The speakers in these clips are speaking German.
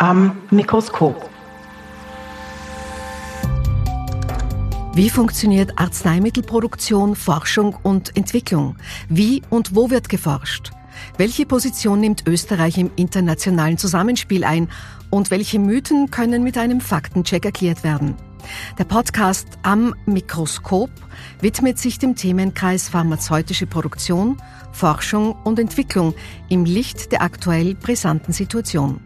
am Mikroskop. Wie funktioniert Arzneimittelproduktion, Forschung und Entwicklung? Wie und wo wird geforscht? Welche Position nimmt Österreich im internationalen Zusammenspiel ein und welche Mythen können mit einem Faktencheck erklärt werden? Der Podcast Am Mikroskop widmet sich dem Themenkreis pharmazeutische Produktion, Forschung und Entwicklung im Licht der aktuell brisanten Situation.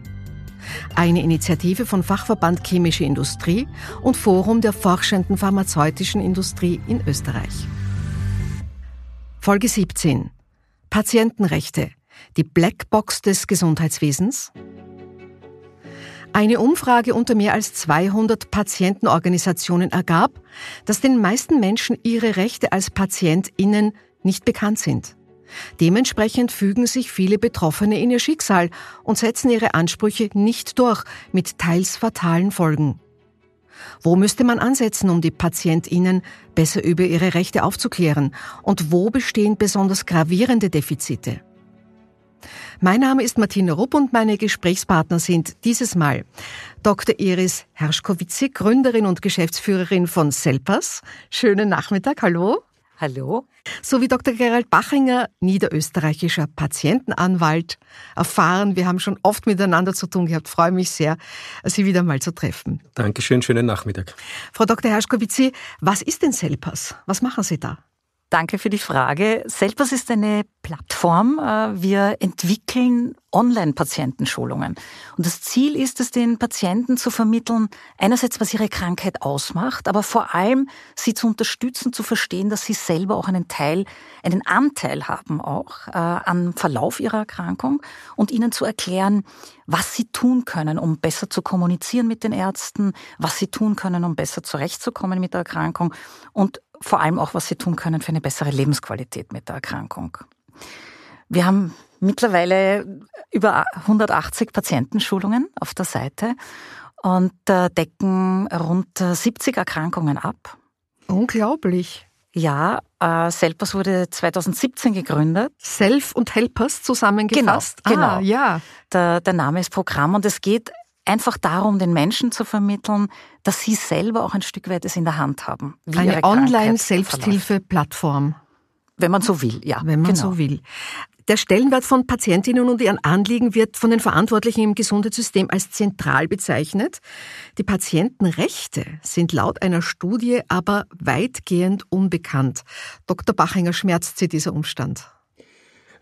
Eine Initiative von Fachverband Chemische Industrie und Forum der forschenden pharmazeutischen Industrie in Österreich. Folge 17. Patientenrechte. Die Blackbox des Gesundheitswesens. Eine Umfrage unter mehr als 200 Patientenorganisationen ergab, dass den meisten Menschen ihre Rechte als PatientInnen nicht bekannt sind. Dementsprechend fügen sich viele Betroffene in ihr Schicksal und setzen ihre Ansprüche nicht durch, mit teils fatalen Folgen. Wo müsste man ansetzen, um die PatientInnen besser über ihre Rechte aufzuklären? Und wo bestehen besonders gravierende Defizite? Mein Name ist Martina Rupp und meine Gesprächspartner sind dieses Mal Dr. Iris Herschkowitzi, Gründerin und Geschäftsführerin von Selpas. Schönen Nachmittag, hallo. Hallo. Sowie Dr. Gerald Bachinger, niederösterreichischer Patientenanwalt. Erfahren, wir haben schon oft miteinander zu tun gehabt. Freue mich sehr, Sie wieder mal zu treffen. Dankeschön, schönen Nachmittag. Frau Dr. Herschkowitzi, was ist denn Selpas? Was machen Sie da? Danke für die Frage. Selpas ist eine Plattform. Äh, wir entwickeln Online-Patientenschulungen. Und das Ziel ist es, den Patienten zu vermitteln, einerseits, was ihre Krankheit ausmacht, aber vor allem sie zu unterstützen, zu verstehen, dass sie selber auch einen Teil, einen Anteil haben auch äh, am Verlauf ihrer Erkrankung und ihnen zu erklären, was sie tun können, um besser zu kommunizieren mit den Ärzten, was sie tun können, um besser zurechtzukommen mit der Erkrankung und vor allem auch, was sie tun können für eine bessere Lebensqualität mit der Erkrankung. Wir haben mittlerweile über 180 Patientenschulungen auf der Seite und äh, decken rund 70 Erkrankungen ab. Unglaublich. Ja, äh, Selpers wurde 2017 gegründet. Self und Helpers zusammengefasst. Genau, genau. Ah, ja. Der, der Name ist Programm und es geht einfach darum, den Menschen zu vermitteln, dass sie selber auch ein Stück weit es in der Hand haben. Eine Online-Selbsthilfe-Plattform. Wenn man so will, ja. Wenn man genau. so will. Der Stellenwert von Patientinnen und ihren Anliegen wird von den Verantwortlichen im Gesundheitssystem als zentral bezeichnet. Die Patientenrechte sind laut einer Studie aber weitgehend unbekannt. Dr. Bachinger schmerzt Sie dieser Umstand?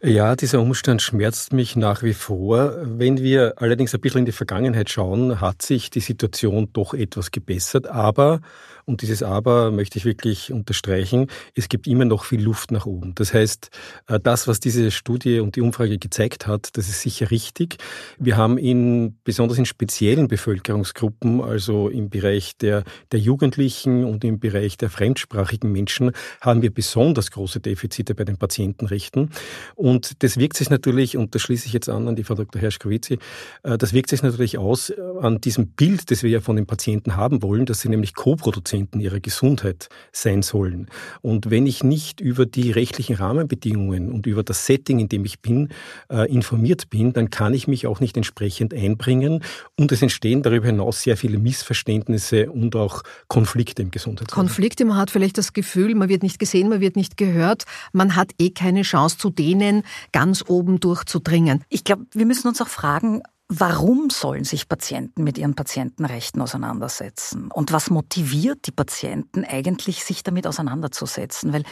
Ja, dieser Umstand schmerzt mich nach wie vor. Wenn wir allerdings ein bisschen in die Vergangenheit schauen, hat sich die Situation doch etwas gebessert. Aber und dieses Aber möchte ich wirklich unterstreichen. Es gibt immer noch viel Luft nach oben. Das heißt, äh, das, was diese Studie und die Umfrage gezeigt hat, das ist sicher richtig. Wir haben in, besonders in speziellen Bevölkerungsgruppen, also im Bereich der, der Jugendlichen und im Bereich der fremdsprachigen Menschen, haben wir besonders große Defizite bei den Patientenrechten. Und das wirkt sich natürlich, und das schließe ich jetzt an an die Frau Dr. Herschkowitzi, äh, das wirkt sich natürlich aus äh, an diesem Bild, das wir ja von den Patienten haben wollen, dass sie nämlich Co-Produzenten ihrer Gesundheit sein sollen. Und wenn ich nicht über die rechtlichen Rahmenbedingungen und über das Setting, in dem ich bin, äh, informiert bin, dann kann ich mich auch nicht entsprechend einbringen. Und es entstehen darüber hinaus sehr viele Missverständnisse und auch Konflikte im Gesundheitswesen. Konflikte, man hat vielleicht das Gefühl, man wird nicht gesehen, man wird nicht gehört, man hat eh keine Chance zu denen ganz oben durchzudringen. Ich glaube, wir müssen uns auch fragen, Warum sollen sich Patienten mit ihren Patientenrechten auseinandersetzen? Und was motiviert die Patienten eigentlich, sich damit auseinanderzusetzen? Weil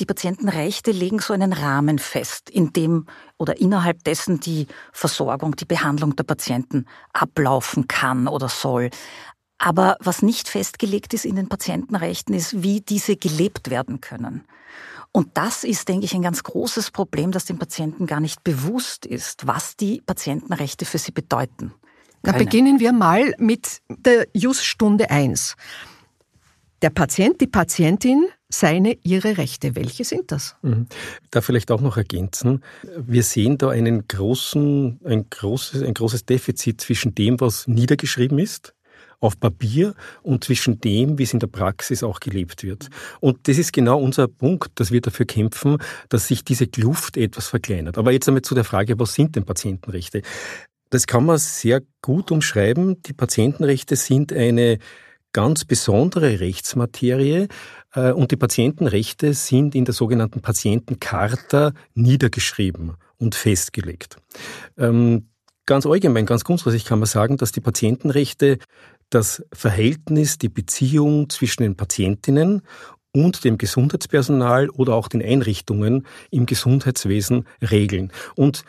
die Patientenrechte legen so einen Rahmen fest, in dem oder innerhalb dessen die Versorgung, die Behandlung der Patienten ablaufen kann oder soll. Aber was nicht festgelegt ist in den Patientenrechten, ist, wie diese gelebt werden können. Und das ist, denke ich, ein ganz großes Problem, dass den Patienten gar nicht bewusst ist, was die Patientenrechte für sie bedeuten. Da beginnen wir mal mit der Just-Stunde 1. Der Patient, die Patientin, seine, ihre Rechte. Welche sind das? Mhm. Da vielleicht auch noch ergänzen. Wir sehen da einen großen, ein großes, ein großes Defizit zwischen dem, was niedergeschrieben ist auf Papier und zwischen dem, wie es in der Praxis auch gelebt wird. Und das ist genau unser Punkt, dass wir dafür kämpfen, dass sich diese Kluft etwas verkleinert. Aber jetzt einmal zu der Frage, was sind denn Patientenrechte? Das kann man sehr gut umschreiben. Die Patientenrechte sind eine ganz besondere Rechtsmaterie äh, und die Patientenrechte sind in der sogenannten Patientencharta niedergeschrieben und festgelegt. Ähm, ganz allgemein, ganz grundsätzlich kann man sagen, dass die Patientenrechte das Verhältnis, die Beziehung zwischen den Patientinnen und dem Gesundheitspersonal oder auch den Einrichtungen im Gesundheitswesen regeln. Und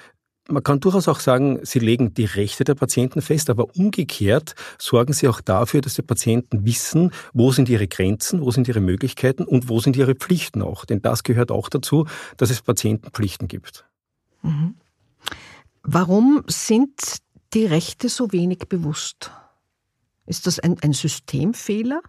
man kann durchaus auch sagen, sie legen die Rechte der Patienten fest, aber umgekehrt sorgen sie auch dafür, dass die Patienten wissen, wo sind ihre Grenzen, wo sind ihre Möglichkeiten und wo sind ihre Pflichten auch. Denn das gehört auch dazu, dass es Patientenpflichten gibt. Mhm. Warum sind die Rechte so wenig bewusst? Ist das ein, ein Systemfehler?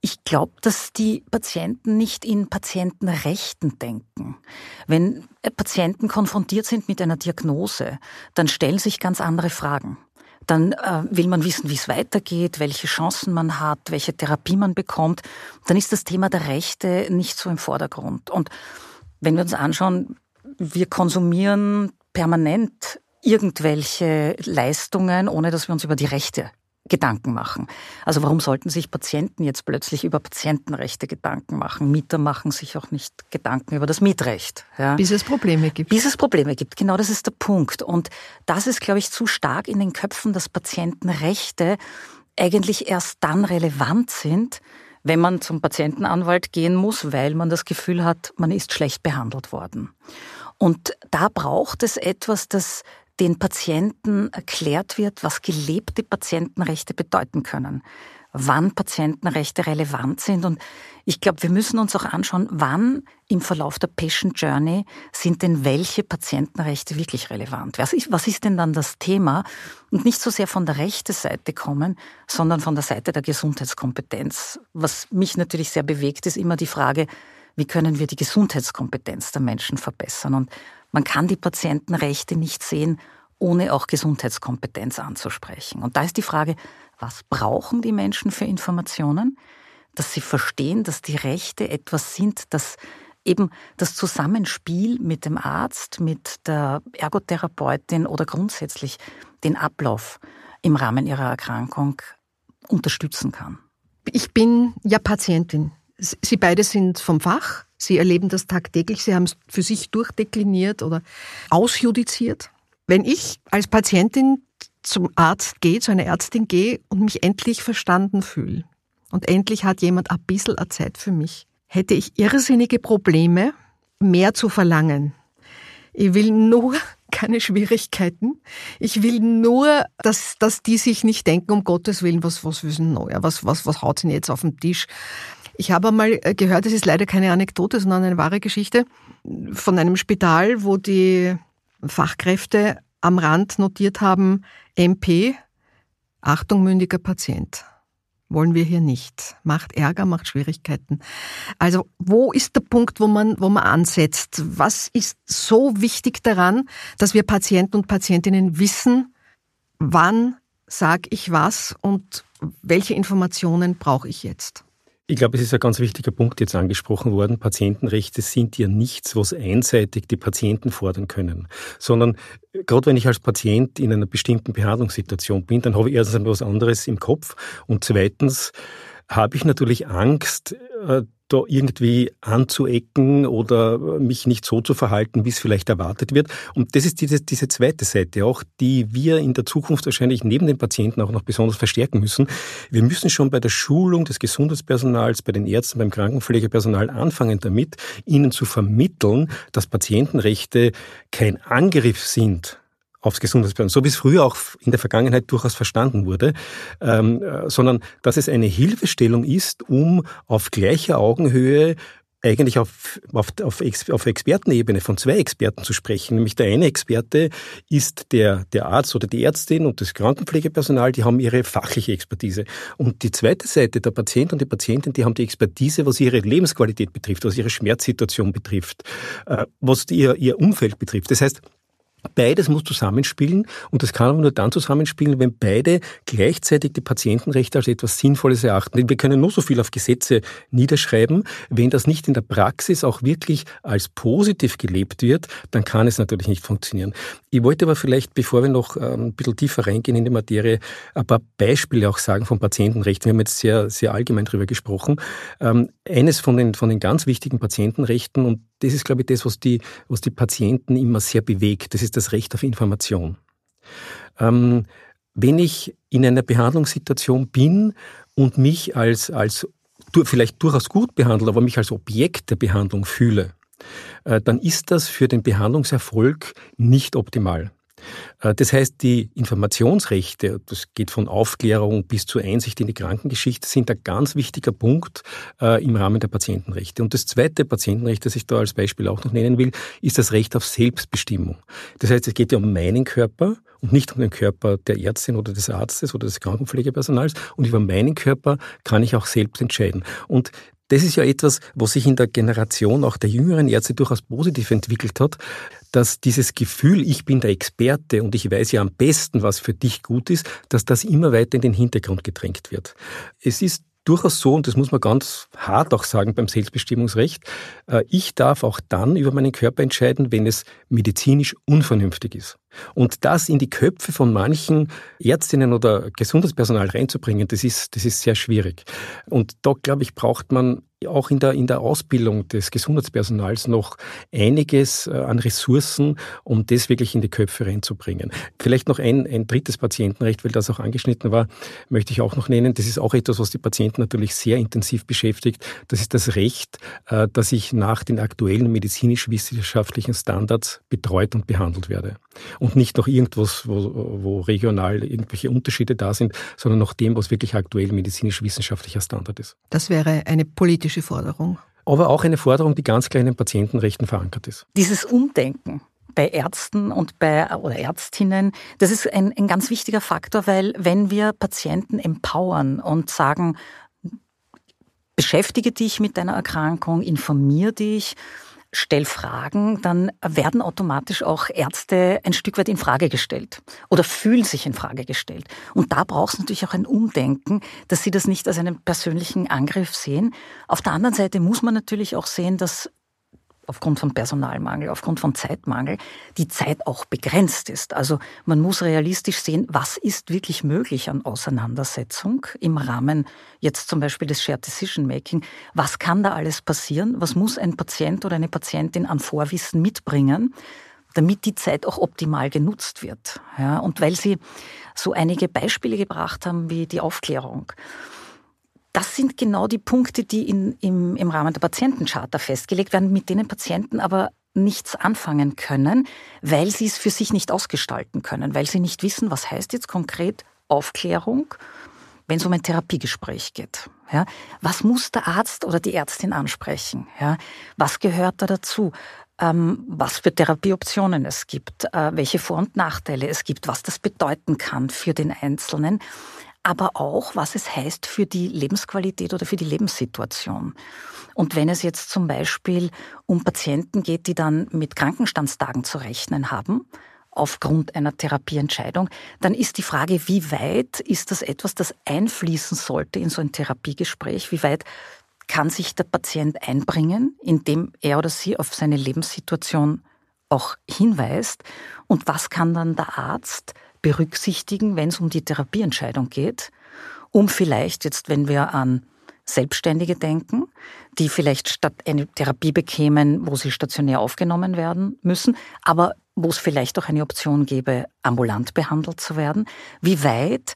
Ich glaube, dass die Patienten nicht in Patientenrechten denken. Wenn Patienten konfrontiert sind mit einer Diagnose, dann stellen sich ganz andere Fragen. Dann äh, will man wissen, wie es weitergeht, welche Chancen man hat, welche Therapie man bekommt. Dann ist das Thema der Rechte nicht so im Vordergrund. Und wenn wir uns anschauen, wir konsumieren permanent irgendwelche Leistungen, ohne dass wir uns über die Rechte Gedanken machen. Also warum sollten sich Patienten jetzt plötzlich über Patientenrechte Gedanken machen? Mieter machen sich auch nicht Gedanken über das Mietrecht. Ja. Bis es Probleme gibt. Bis es Probleme gibt, genau das ist der Punkt. Und das ist, glaube ich, zu stark in den Köpfen, dass Patientenrechte eigentlich erst dann relevant sind, wenn man zum Patientenanwalt gehen muss, weil man das Gefühl hat, man ist schlecht behandelt worden. Und da braucht es etwas, das den Patienten erklärt wird, was gelebte Patientenrechte bedeuten können, wann Patientenrechte relevant sind. Und ich glaube, wir müssen uns auch anschauen, wann im Verlauf der Patient Journey sind denn welche Patientenrechte wirklich relevant? Was ist, was ist denn dann das Thema? Und nicht so sehr von der rechten Seite kommen, sondern von der Seite der Gesundheitskompetenz. Was mich natürlich sehr bewegt, ist immer die Frage, wie können wir die Gesundheitskompetenz der Menschen verbessern? Und man kann die Patientenrechte nicht sehen, ohne auch Gesundheitskompetenz anzusprechen. Und da ist die Frage, was brauchen die Menschen für Informationen? Dass sie verstehen, dass die Rechte etwas sind, das eben das Zusammenspiel mit dem Arzt, mit der Ergotherapeutin oder grundsätzlich den Ablauf im Rahmen ihrer Erkrankung unterstützen kann. Ich bin ja Patientin. Sie beide sind vom Fach. Sie erleben das tagtäglich. Sie haben es für sich durchdekliniert oder ausjudiziert. Wenn ich als Patientin zum Arzt gehe, zu einer Ärztin gehe und mich endlich verstanden fühle und endlich hat jemand ein bisschen Zeit für mich, hätte ich irrsinnige Probleme, mehr zu verlangen. Ich will nur keine Schwierigkeiten. Ich will nur, dass, dass die sich nicht denken, um Gottes Willen, was, was wissen noch, was, was, was haut denn jetzt auf den Tisch? Ich habe einmal äh, gehört, es ist leider keine Anekdote, sondern eine wahre Geschichte von einem Spital, wo die Fachkräfte am Rand notiert haben, MP, Achtung, mündiger Patient. Wollen wir hier nicht. Macht Ärger, macht Schwierigkeiten. Also, wo ist der Punkt, wo man, wo man ansetzt? Was ist so wichtig daran, dass wir Patienten und Patientinnen wissen, wann sage ich was und welche Informationen brauche ich jetzt? Ich glaube, es ist ein ganz wichtiger Punkt jetzt angesprochen worden. Patientenrechte sind ja nichts, was einseitig die Patienten fordern können, sondern äh, gerade wenn ich als Patient in einer bestimmten Behandlungssituation bin, dann habe ich erstens einmal was anderes im Kopf und zweitens habe ich natürlich Angst, äh, da irgendwie anzuecken oder mich nicht so zu verhalten, wie es vielleicht erwartet wird. Und das ist diese, diese zweite Seite auch, die wir in der Zukunft wahrscheinlich neben den Patienten auch noch besonders verstärken müssen. Wir müssen schon bei der Schulung des Gesundheitspersonals, bei den Ärzten, beim Krankenpflegepersonal anfangen damit, ihnen zu vermitteln, dass Patientenrechte kein Angriff sind aufs Gesundheitspersonal, so wie es früher auch in der Vergangenheit durchaus verstanden wurde, ähm, äh, sondern dass es eine Hilfestellung ist, um auf gleicher Augenhöhe eigentlich auf, auf, auf, auf Expertenebene von zwei Experten zu sprechen. Nämlich der eine Experte ist der, der Arzt oder die Ärztin und das Krankenpflegepersonal, die haben ihre fachliche Expertise. Und die zweite Seite, der Patient und die Patientin, die haben die Expertise, was ihre Lebensqualität betrifft, was ihre Schmerzsituation betrifft, äh, was ihr, ihr Umfeld betrifft. Das heißt, Beides muss zusammenspielen und das kann aber nur dann zusammenspielen, wenn beide gleichzeitig die Patientenrechte als etwas Sinnvolles erachten. Wir können nur so viel auf Gesetze niederschreiben. Wenn das nicht in der Praxis auch wirklich als positiv gelebt wird, dann kann es natürlich nicht funktionieren. Ich wollte aber vielleicht, bevor wir noch ähm, ein bisschen tiefer reingehen in die Materie, ein paar Beispiele auch sagen von Patientenrechten. Wir haben jetzt sehr, sehr allgemein darüber gesprochen. Ähm, eines von den, von den ganz wichtigen Patientenrechten und das ist, glaube ich, das, was die, was die Patienten immer sehr bewegt. Das ist das Recht auf Information. Ähm, wenn ich in einer Behandlungssituation bin und mich als, als vielleicht durchaus gut behandelt, aber mich als Objekt der Behandlung fühle, äh, dann ist das für den Behandlungserfolg nicht optimal. Äh, das heißt, die Informationsrechte, das geht von Aufklärung bis zur Einsicht in die Krankengeschichte, sind ein ganz wichtiger Punkt äh, im Rahmen der Patientenrechte. Und das zweite Patientenrecht, das ich da als Beispiel auch noch nennen will, ist das Recht auf Selbstbestimmung. Das heißt, es geht ja um meinen Körper und nicht um den Körper der Ärztin oder des Arztes oder des Krankenpflegepersonals. Und über meinen Körper kann ich auch selbst entscheiden. Und das ist ja etwas, was sich in der Generation auch der jüngeren Ärzte durchaus positiv entwickelt hat, dass dieses Gefühl, ich bin der Experte und ich weiß ja am besten, was für dich gut ist, dass das immer weiter in den Hintergrund gedrängt wird. Es ist durchaus so, und das muss man ganz hart auch sagen beim Selbstbestimmungsrecht, äh, ich darf auch dann über meinen Körper entscheiden, wenn es medizinisch unvernünftig ist. Und das in die Köpfe von manchen Ärztinnen oder Gesundheitspersonal reinzubringen, das ist, das ist sehr schwierig. Und da, glaube ich, braucht man auch in der, in der Ausbildung des Gesundheitspersonals noch einiges äh, an Ressourcen, um das wirklich in die Köpfe reinzubringen. Vielleicht noch ein, ein drittes Patientenrecht, weil das auch angeschnitten war, möchte ich auch noch nennen. Das ist auch etwas, was die Patienten natürlich sehr intensiv beschäftigt. Das ist das Recht, äh, dass ich nach den aktuellen medizinisch-wissenschaftlichen Standards betreut und behandelt werde. Und nicht noch irgendwas, wo, wo regional irgendwelche Unterschiede da sind, sondern nach dem, was wirklich aktuell medizinisch-wissenschaftlicher Standard ist. Das wäre eine politische Forderung. Aber auch eine Forderung, die ganz klar in den Patientenrechten verankert ist. Dieses Umdenken bei Ärzten und bei oder Ärztinnen, das ist ein, ein ganz wichtiger Faktor, weil wenn wir Patienten empowern und sagen, beschäftige dich mit deiner Erkrankung, informier dich, stell Fragen, dann werden automatisch auch Ärzte ein Stück weit in Frage gestellt oder fühlen sich in Frage gestellt. Und da braucht es natürlich auch ein Umdenken, dass sie das nicht als einen persönlichen Angriff sehen. Auf der anderen Seite muss man natürlich auch sehen, dass aufgrund von Personalmangel, aufgrund von Zeitmangel, die Zeit auch begrenzt ist. Also man muss realistisch sehen, was ist wirklich möglich an Auseinandersetzung im Rahmen jetzt zum Beispiel des Shared Decision Making. Was kann da alles passieren? Was muss ein Patient oder eine Patientin an Vorwissen mitbringen? damit die Zeit auch optimal genutzt wird. Ja, und weil Sie so einige Beispiele gebracht haben, wie die Aufklärung, das sind genau die Punkte, die in, im, im Rahmen der Patientencharta festgelegt werden, mit denen Patienten aber nichts anfangen können, weil sie es für sich nicht ausgestalten können, weil sie nicht wissen, was heißt jetzt konkret Aufklärung, wenn es um ein Therapiegespräch geht. Ja, was muss der Arzt oder die Ärztin ansprechen? Ja, was gehört da dazu? Ähm, was für Therapieoptionen es gibt, äh, welche Vor- und Nachteile es gibt, was das bedeuten kann für den Einzelnen aber auch, was es heißt für die Lebensqualität oder für die Lebenssituation. Und wenn es jetzt zum Beispiel um Patienten geht, die dann mit Krankenstandstagen zu rechnen haben, aufgrund einer Therapieentscheidung, dann ist die Frage, wie weit ist das etwas, das einfließen sollte in so ein Therapiegespräch? Wie weit kann sich der Patient einbringen, indem er oder sie auf seine Lebenssituation auch hinweist? Und was kann dann der Arzt berücksichtigen, wenn es um die Therapieentscheidung geht, um vielleicht jetzt, wenn wir an Selbstständige denken, die vielleicht statt eine Therapie bekämen, wo sie stationär aufgenommen werden müssen, aber wo es vielleicht auch eine Option gäbe, ambulant behandelt zu werden. Wie weit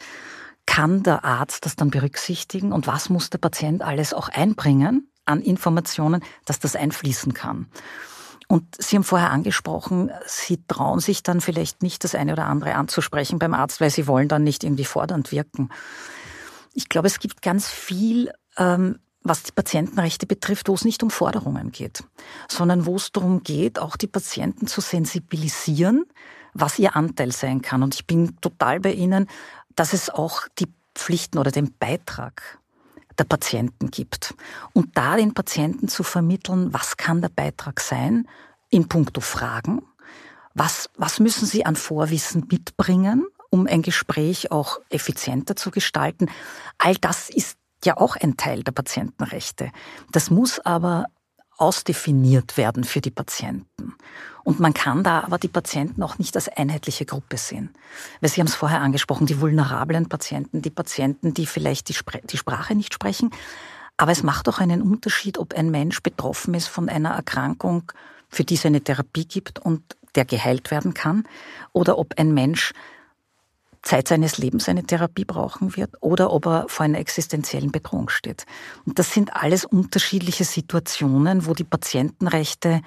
kann der Arzt das dann berücksichtigen und was muss der Patient alles auch einbringen an Informationen, dass das einfließen kann? Und Sie haben vorher angesprochen, Sie trauen sich dann vielleicht nicht das eine oder andere anzusprechen beim Arzt, weil Sie wollen dann nicht irgendwie fordernd wirken. Ich glaube, es gibt ganz viel, ähm, was die Patientenrechte betrifft, wo es nicht um Forderungen geht, sondern wo es darum geht, auch die Patienten zu sensibilisieren, was ihr Anteil sein kann. Und ich bin total bei Ihnen, dass es auch die Pflichten oder den Beitrag der Patienten gibt. Und da den Patienten zu vermitteln, was kann der Beitrag sein in puncto Fragen, Was, was müssen Sie an Vorwissen mitbringen, um ein Gespräch auch effizienter zu gestalten? All das ist ja auch ein Teil der Patientenrechte. Das muss aber ausdefiniert werden für die Patienten. Und man kann da aber die Patienten auch nicht als einheitliche Gruppe sehen. Weil Sie haben es vorher angesprochen, die vulnerablen Patienten, die Patienten, die vielleicht die, Spre die Sprache nicht sprechen. Aber es macht auch einen Unterschied, ob ein Mensch betroffen ist von einer Erkrankung, für die es eine Therapie gibt und der geheilt werden kann, oder ob ein Mensch Zeit seines Lebens eine Therapie brauchen wird oder ob er vor einer existenziellen Bedrohung steht. Und das sind alles unterschiedliche Situationen, wo die Patientenrechte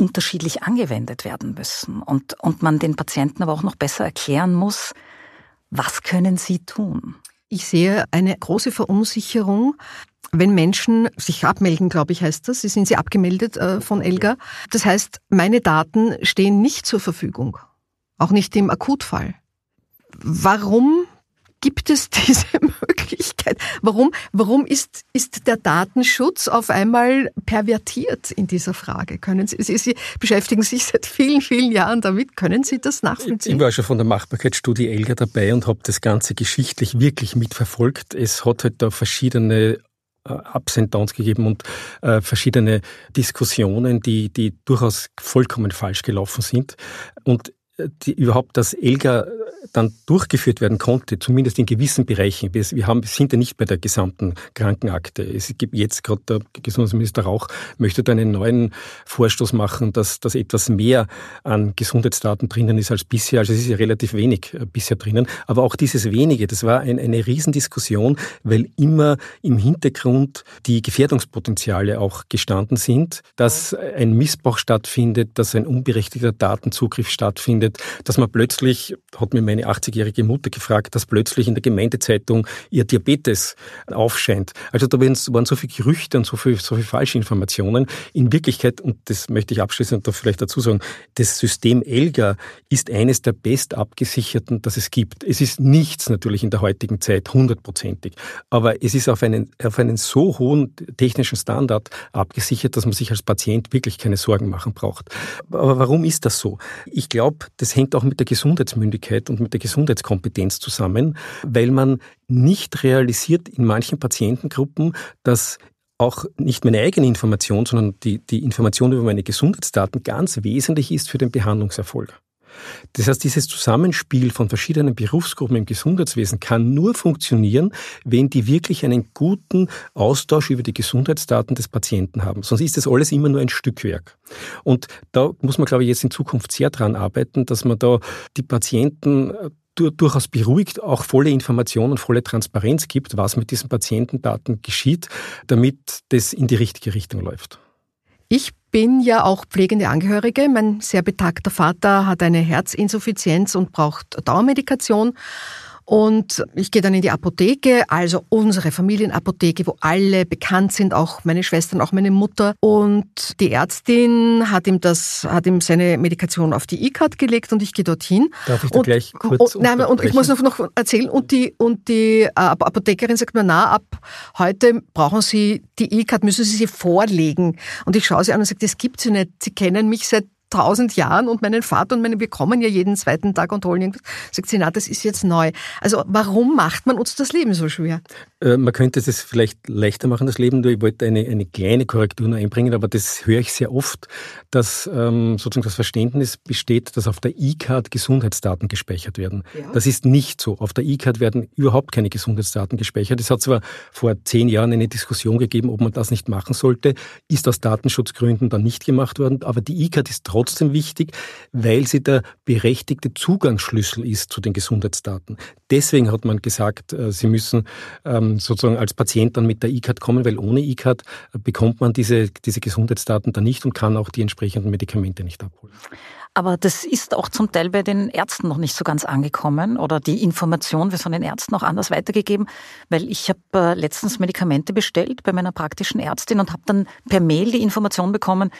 unterschiedlich angewendet werden müssen und, und man den Patienten aber auch noch besser erklären muss, was können sie tun? Ich sehe eine große Verunsicherung, wenn Menschen sich abmelden, glaube ich, heißt das. Sie sind sie abgemeldet äh, von Elga. Das heißt, meine Daten stehen nicht zur Verfügung. Auch nicht im Akutfall. Warum gibt es diese Möglichkeit? Warum, warum ist, ist der Datenschutz auf einmal pervertiert in dieser Frage? Können Sie, Sie, Sie beschäftigen sich seit vielen, vielen Jahren damit. Können Sie das nachvollziehen? Ich war schon von der Machbarkeitsstudie Elga dabei und habe das Ganze geschichtlich wirklich mitverfolgt. Es hat halt da verschiedene äh, Ups and Downs gegeben und äh, verschiedene Diskussionen, die, die durchaus vollkommen falsch gelaufen sind. Und die, überhaupt das ELGA dann durchgeführt werden konnte, zumindest in gewissen Bereichen. Wir, wir haben, sind ja nicht bei der gesamten Krankenakte. Es gibt jetzt gerade der Gesundheitsminister Rauch möchte da einen neuen Vorstoß machen, dass, dass etwas mehr an Gesundheitsdaten drinnen ist als bisher. Also es ist ja relativ wenig äh, bisher drinnen. Aber auch dieses wenige, das war ein, eine Riesendiskussion, weil immer im Hintergrund die Gefährdungspotenziale auch gestanden sind, dass ein Missbrauch stattfindet, dass ein unberechtigter Datenzugriff stattfindet, dass man plötzlich, hat mir meine 80-jährige Mutter gefragt, dass plötzlich in der Gemeindezeitung ihr Diabetes aufscheint. Also da waren so viele Gerüchte und so viele, so viele falsche Informationen. In Wirklichkeit, und das möchte ich abschließend da vielleicht dazu sagen, das System ELGA ist eines der best abgesicherten, das es gibt. Es ist nichts natürlich in der heutigen Zeit hundertprozentig, aber es ist auf einen, auf einen so hohen technischen Standard abgesichert, dass man sich als Patient wirklich keine Sorgen machen braucht. Aber warum ist das so? Ich glaube, das hängt auch mit der Gesundheitsmündigkeit und mit der Gesundheitskompetenz zusammen, weil man nicht realisiert in manchen Patientengruppen, dass auch nicht meine eigene Information, sondern die, die Information über meine Gesundheitsdaten ganz wesentlich ist für den Behandlungserfolg. Das heißt, dieses Zusammenspiel von verschiedenen Berufsgruppen im Gesundheitswesen kann nur funktionieren, wenn die wirklich einen guten Austausch über die Gesundheitsdaten des Patienten haben. Sonst ist das alles immer nur ein Stückwerk. Und da muss man, glaube ich, jetzt in Zukunft sehr dran arbeiten, dass man da die Patienten äh, durchaus beruhigt, auch volle Informationen, volle Transparenz gibt, was mit diesen Patientendaten geschieht, damit das in die richtige Richtung läuft. Ich bin ja auch pflegende Angehörige. Mein sehr betagter Vater hat eine Herzinsuffizienz und braucht Dauermedikation. Und ich gehe dann in die Apotheke, also unsere Familienapotheke, wo alle bekannt sind, auch meine Schwestern, auch meine Mutter. Und die Ärztin hat ihm das, hat ihm seine Medikation auf die E-Card gelegt und ich gehe dorthin. Darf ich da und, gleich kurz und, nein, und ich muss noch, noch erzählen und die, und die äh, Apothekerin sagt mir, na, ab heute brauchen Sie die E-Card, müssen Sie sie vorlegen. Und ich schaue sie an und sage, das gibt's ja nicht. Sie kennen mich seit tausend Jahren und meinen Vater und meine, wir kommen ja jeden zweiten Tag und holen irgendwas. Sagt sie, na, das ist jetzt neu. Also warum macht man uns das Leben so schwer? Äh, man könnte es vielleicht leichter machen, das Leben. Ich wollte eine, eine kleine Korrektur nur einbringen, aber das höre ich sehr oft, dass ähm, sozusagen das Verständnis besteht, dass auf der E-Card Gesundheitsdaten gespeichert werden. Ja. Das ist nicht so. Auf der E-Card werden überhaupt keine Gesundheitsdaten gespeichert. Es hat zwar vor zehn Jahren eine Diskussion gegeben, ob man das nicht machen sollte, ist aus Datenschutzgründen dann nicht gemacht worden, aber die E-Card ist trotzdem trotzdem wichtig, weil sie der berechtigte Zugangsschlüssel ist zu den Gesundheitsdaten. Deswegen hat man gesagt, äh, Sie müssen ähm, sozusagen als Patient dann mit der E-Card kommen, weil ohne E-Card äh, bekommt man diese, diese Gesundheitsdaten dann nicht und kann auch die entsprechenden Medikamente nicht abholen. Aber das ist auch zum Teil bei den Ärzten noch nicht so ganz angekommen oder die Information wird von den Ärzten auch anders weitergegeben, weil ich habe äh, letztens Medikamente bestellt bei meiner praktischen Ärztin und habe dann per Mail die Information bekommen,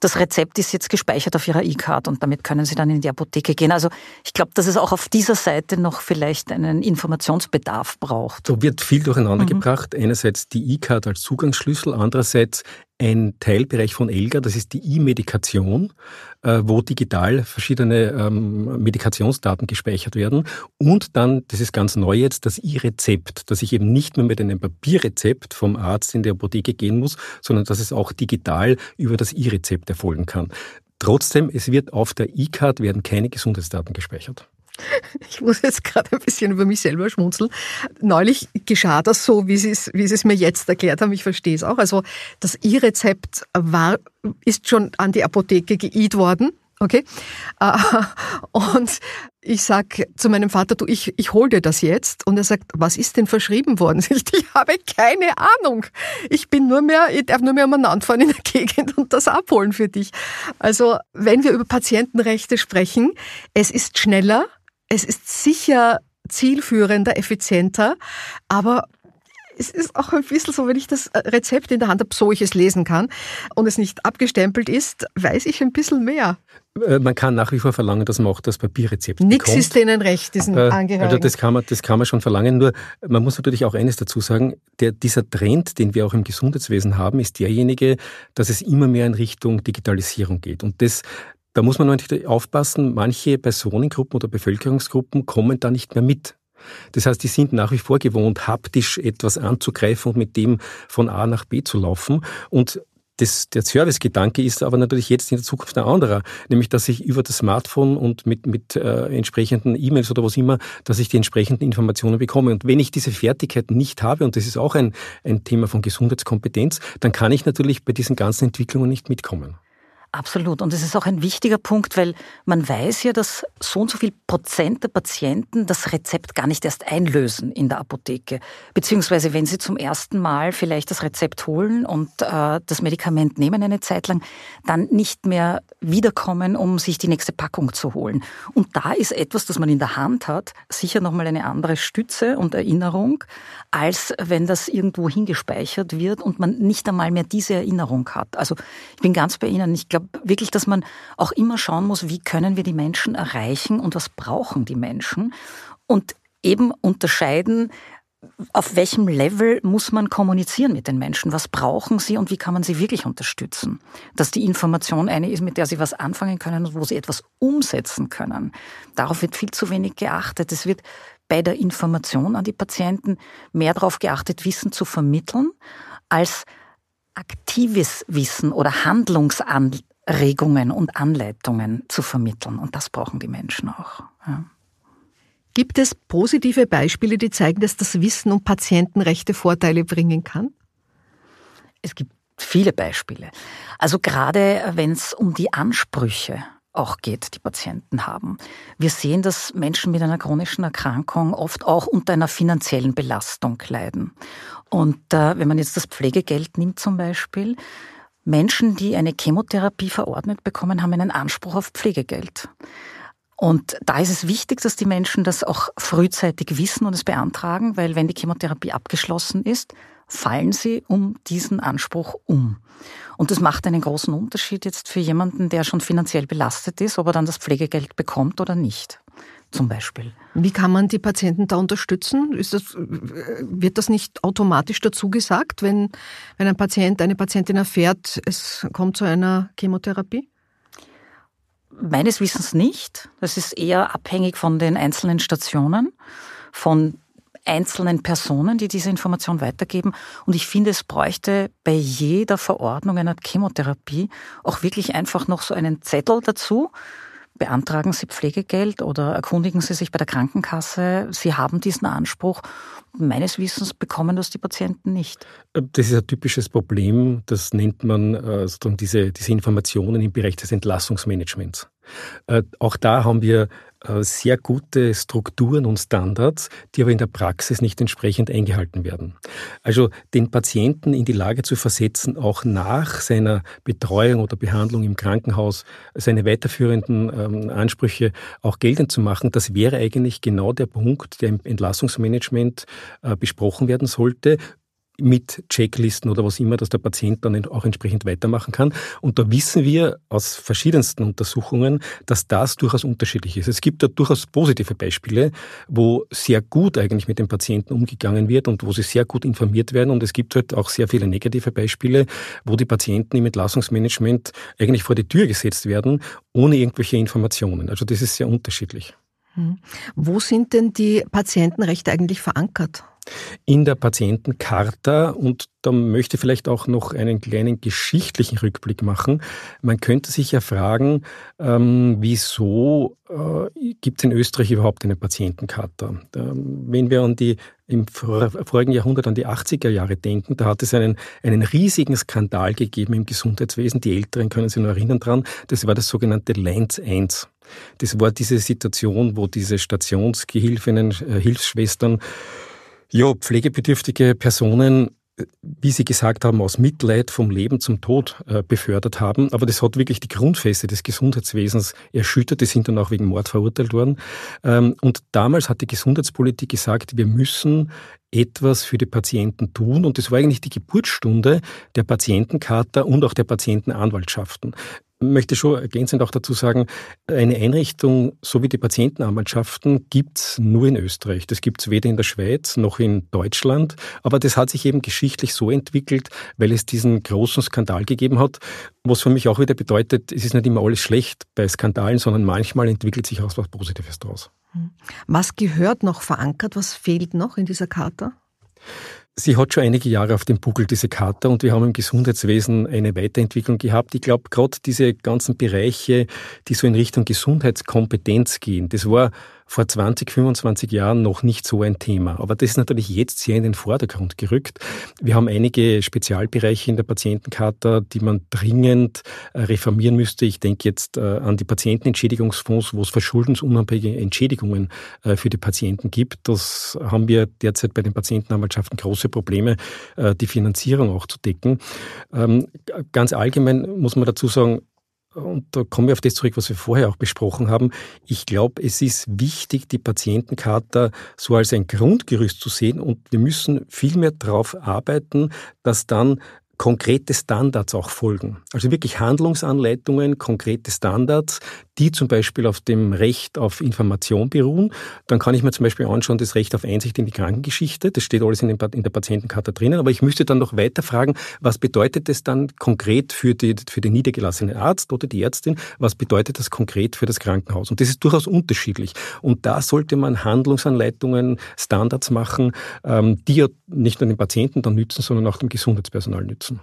das Rezept ist jetzt gespeichert auf Ihrer E-Card und damit können Sie dann in die Apotheke gehen. Also ich glaube, dass es auch auf dieser Seite noch vielleicht einen Informationsbedarf braucht. So wird viel durcheinander mhm. gebracht. Einerseits die E-Card als Zugangsschlüssel, andererseits ein Teilbereich von ELGA, das ist die E-Medikation, äh, wo digital verschiedene ähm, Medikationsdaten gespeichert werden. Und dann, das ist ganz neu jetzt, das E-Rezept, dass ich eben nicht mehr mit einem Papierrezept vom Arzt in der Apotheke gehen muss, sondern dass es auch digital über das E-Rezept erfolgen kann. Trotzdem, es wird auf der E-Card werden keine Gesundheitsdaten gespeichert. Ich muss jetzt gerade ein bisschen über mich selber schmunzeln. Neulich geschah das so, wie Sie es, wie Sie es mir jetzt erklärt haben. Ich verstehe es auch. Also das E-Rezept war, ist schon an die Apotheke geid worden. Okay. Äh, und ich sag zu meinem Vater, du, ich, ich hol dir das jetzt. Und er sagt, was ist denn verschrieben worden? Ich habe keine Ahnung. Ich bin nur mehr, ich darf nur mehr umeinander fahren in der Gegend und das abholen für dich. Also, wenn wir über Patientenrechte sprechen, es ist schneller, es ist sicher zielführender, effizienter, aber es ist auch ein bisschen so, wenn ich das Rezept in der Hand habe, so ich es lesen kann und es nicht abgestempelt ist, weiß ich ein bisschen mehr. Äh, man kann nach wie vor verlangen, dass man auch das Papierrezept Nichts bekommt. ist denen recht, diesen äh, Angehörigen. Also das kann, man, das kann man schon verlangen. Nur man muss natürlich auch eines dazu sagen, der, dieser Trend, den wir auch im Gesundheitswesen haben, ist derjenige, dass es immer mehr in Richtung Digitalisierung geht. Und das, da muss man natürlich aufpassen, manche Personengruppen oder Bevölkerungsgruppen kommen da nicht mehr mit. Das heißt, die sind nach wie vor gewohnt, haptisch etwas anzugreifen und mit dem von A nach B zu laufen. Und das, der Servicegedanke ist aber natürlich jetzt in der Zukunft ein anderer, nämlich dass ich über das Smartphone und mit, mit äh, entsprechenden E-Mails oder was immer, dass ich die entsprechenden Informationen bekomme. Und wenn ich diese Fertigkeit nicht habe, und das ist auch ein, ein Thema von Gesundheitskompetenz, dann kann ich natürlich bei diesen ganzen Entwicklungen nicht mitkommen. Absolut. Und es ist auch ein wichtiger Punkt, weil man weiß ja, dass so und so viel Prozent der Patienten das Rezept gar nicht erst einlösen in der Apotheke. Beziehungsweise wenn sie zum ersten Mal vielleicht das Rezept holen und äh, das Medikament nehmen eine Zeit lang, dann nicht mehr wiederkommen, um sich die nächste Packung zu holen. Und da ist etwas, das man in der Hand hat, sicher nochmal eine andere Stütze und Erinnerung, als wenn das irgendwo hingespeichert wird und man nicht einmal mehr diese Erinnerung hat. Also ich bin ganz bei Ihnen. Ich glaube, glaube wirklich, dass man auch immer schauen muss, wie können wir die Menschen erreichen und was brauchen die Menschen und eben unterscheiden, auf welchem Level muss man kommunizieren mit den Menschen? Was brauchen sie und wie kann man sie wirklich unterstützen? Dass die Information eine ist, mit der sie was anfangen können und wo sie etwas umsetzen können. Darauf wird viel zu wenig geachtet. Es wird bei der Information an die Patienten mehr darauf geachtet, Wissen zu vermitteln, als aktives Wissen oder Handlungsanleitung Regungen und Anleitungen zu vermitteln. Und das brauchen die Menschen auch. Ja. Gibt es positive Beispiele, die zeigen, dass das Wissen um Patientenrechte Vorteile bringen kann? Es gibt viele Beispiele. Also gerade wenn es um die Ansprüche auch geht, die Patienten haben. Wir sehen, dass Menschen mit einer chronischen Erkrankung oft auch unter einer finanziellen Belastung leiden. Und äh, wenn man jetzt das Pflegegeld nimmt zum Beispiel, Menschen, die eine Chemotherapie verordnet bekommen, haben einen Anspruch auf Pflegegeld. Und da ist es wichtig, dass die Menschen das auch frühzeitig wissen und es beantragen, weil wenn die Chemotherapie abgeschlossen ist, fallen sie um diesen Anspruch um. Und das macht einen großen Unterschied jetzt für jemanden, der schon finanziell belastet ist, ob er dann das Pflegegeld bekommt oder nicht zum Beispiel. Wie kann man die Patienten da unterstützen? Das, wird das nicht automatisch dazu gesagt, wenn, wenn ein Patient, eine Patientin erfährt, es kommt zu einer Chemotherapie? Meines Wissens nicht. Das ist eher abhängig von den einzelnen Stationen, von einzelnen Personen, die diese Information weitergeben. Und ich finde, es bräuchte bei jeder Verordnung einer Chemotherapie auch wirklich einfach noch so einen Zettel dazu, beantragen Sie Pflegegeld oder erkundigen Sie sich bei der Krankenkasse. Sie haben diesen Anspruch. Meines Wissens bekommen das die Patienten nicht. Das ist ein typisches Problem. Das nennt man äh, sozusagen diese, diese Informationen im Bereich des Entlassungsmanagements. Äh, auch da haben wir äh, sehr gute Strukturen und Standards, die aber in der Praxis nicht entsprechend eingehalten werden. Also den Patienten in die Lage zu versetzen, auch nach seiner Betreuung oder Behandlung im Krankenhaus seine weiterführenden ähm, Ansprüche auch geltend zu machen, das wäre eigentlich genau der Punkt, der im Entlassungsmanagement äh, besprochen werden sollte mit Checklisten oder was immer, dass der Patient dann auch entsprechend weitermachen kann. Und da wissen wir aus verschiedensten Untersuchungen, dass das durchaus unterschiedlich ist. Es gibt da durchaus positive Beispiele, wo sehr gut eigentlich mit den Patienten umgegangen wird und wo sie sehr gut informiert werden. Und es gibt halt auch sehr viele negative Beispiele, wo die Patienten im Entlassungsmanagement eigentlich vor die Tür gesetzt werden, ohne irgendwelche Informationen. Also das ist sehr unterschiedlich. Hm. Wo sind denn die Patientenrechte eigentlich verankert? In der Patientencharta und da möchte ich vielleicht auch noch einen kleinen geschichtlichen Rückblick machen. Man könnte sich ja fragen, ähm, wieso äh, gibt es in Österreich überhaupt eine Patientencharta? Ähm, wenn wir an die im vorigen Jahrhundert an die 80er Jahre denken, da hat es einen, einen riesigen Skandal gegeben im Gesundheitswesen. Die Älteren können sich noch erinnern dran. Das war das sogenannte Lens 1. Das war diese Situation, wo diese Stationsgehilfinnen, äh, Hilfsschwestern ja, pflegebedürftige Personen wie Sie gesagt haben, aus Mitleid vom Leben zum Tod äh, befördert haben. Aber das hat wirklich die Grundfeste des Gesundheitswesens erschüttert. Die sind dann auch wegen Mord verurteilt worden. Ähm, und damals hat die Gesundheitspolitik gesagt, wir müssen etwas für die Patienten tun. Und das war eigentlich die Geburtsstunde der Patientencharta und auch der Patientenanwaltschaften möchte schon ergänzend auch dazu sagen, eine Einrichtung so wie die Patientenanwaltschaften gibt's nur in Österreich. Das gibt's weder in der Schweiz noch in Deutschland. Aber das hat sich eben geschichtlich so entwickelt, weil es diesen großen Skandal gegeben hat, was für mich auch wieder bedeutet, es ist nicht immer alles schlecht bei Skandalen, sondern manchmal entwickelt sich auch was Positives daraus. Hm. Was gehört noch verankert? Was fehlt noch in dieser Charta? Sie hat schon einige Jahre auf dem Buckel, diese Charta, und wir haben im Gesundheitswesen eine Weiterentwicklung gehabt. Ich glaube, gerade diese ganzen Bereiche, die so in Richtung Gesundheitskompetenz gehen, das war vor 20, 25 Jahren noch nicht so ein Thema. Aber das ist natürlich jetzt sehr in den Vordergrund gerückt. Wir haben einige Spezialbereiche in der Patientencharta, die man dringend äh, reformieren müsste. Ich denke jetzt äh, an die Patientenentschädigungsfonds, wo es verschuldensunabhängige Entschädigungen äh, für die Patienten gibt. Das haben wir derzeit bei den Patientenanwaltschaften große Probleme, die Finanzierung auch zu decken. Ähm, ganz allgemein muss man dazu sagen, und da kommen wir auf das zurück, was wir vorher auch besprochen haben. Ich glaube, es ist wichtig, die Patientencharta so als ein Grundgerüst zu sehen und wir müssen viel mehr darauf arbeiten, dass dann konkrete Standards auch folgen. Also wirklich Handlungsanleitungen, konkrete Standards, die zum Beispiel auf dem Recht auf Information beruhen. Dann kann ich mir zum Beispiel anschauen, das Recht auf Einsicht in die Krankengeschichte. Das steht alles in, der Patientenkarte drinnen. Aber ich müsste dann noch weiter fragen, was bedeutet das dann konkret für, die, für den niedergelassenen Arzt oder die Ärztin? Was bedeutet das konkret für das Krankenhaus? Und das ist durchaus unterschiedlich. Und da sollte man Handlungsanleitungen, Standards machen, ähm, die ja nicht nur den Patienten dann nützen, sondern auch dem Gesundheitspersonal nützen.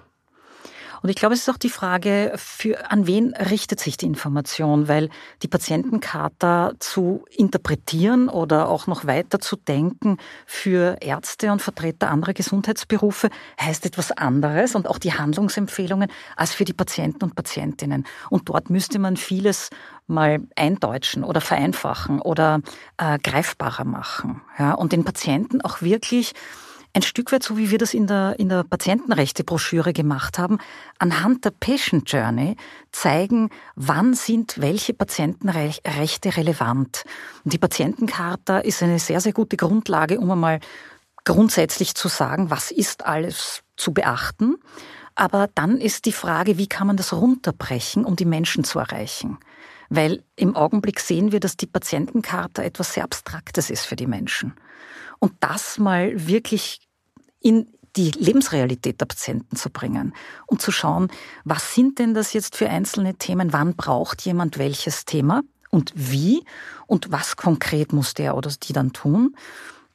Und ich glaube, es ist auch die Frage, für, an wen richtet sich die Information, weil die Patientencharta zu interpretieren oder auch noch weiter zu denken für Ärzte und Vertreter anderer Gesundheitsberufe heißt etwas anderes und auch die Handlungsempfehlungen als für die Patienten und Patientinnen. Und dort müsste man vieles mal eindeutschen oder vereinfachen oder äh, greifbarer machen. Ja, und den Patienten auch wirklich ein Stück weit so, wie wir das in der, in der Patientenrechte-Broschüre gemacht haben, anhand der Patient Journey zeigen, wann sind welche Patientenrechte relevant. Und die Patientencharta ist eine sehr, sehr gute Grundlage, um einmal grundsätzlich zu sagen, was ist alles zu beachten. Aber dann ist die Frage, wie kann man das runterbrechen, um die Menschen zu erreichen? Weil im Augenblick sehen wir, dass die Patientencharta etwas sehr Abstraktes ist für die Menschen. Und das mal wirklich in die Lebensrealität der Patienten zu bringen und zu schauen, was sind denn das jetzt für einzelne Themen, wann braucht jemand welches Thema und wie und was konkret muss der oder die dann tun.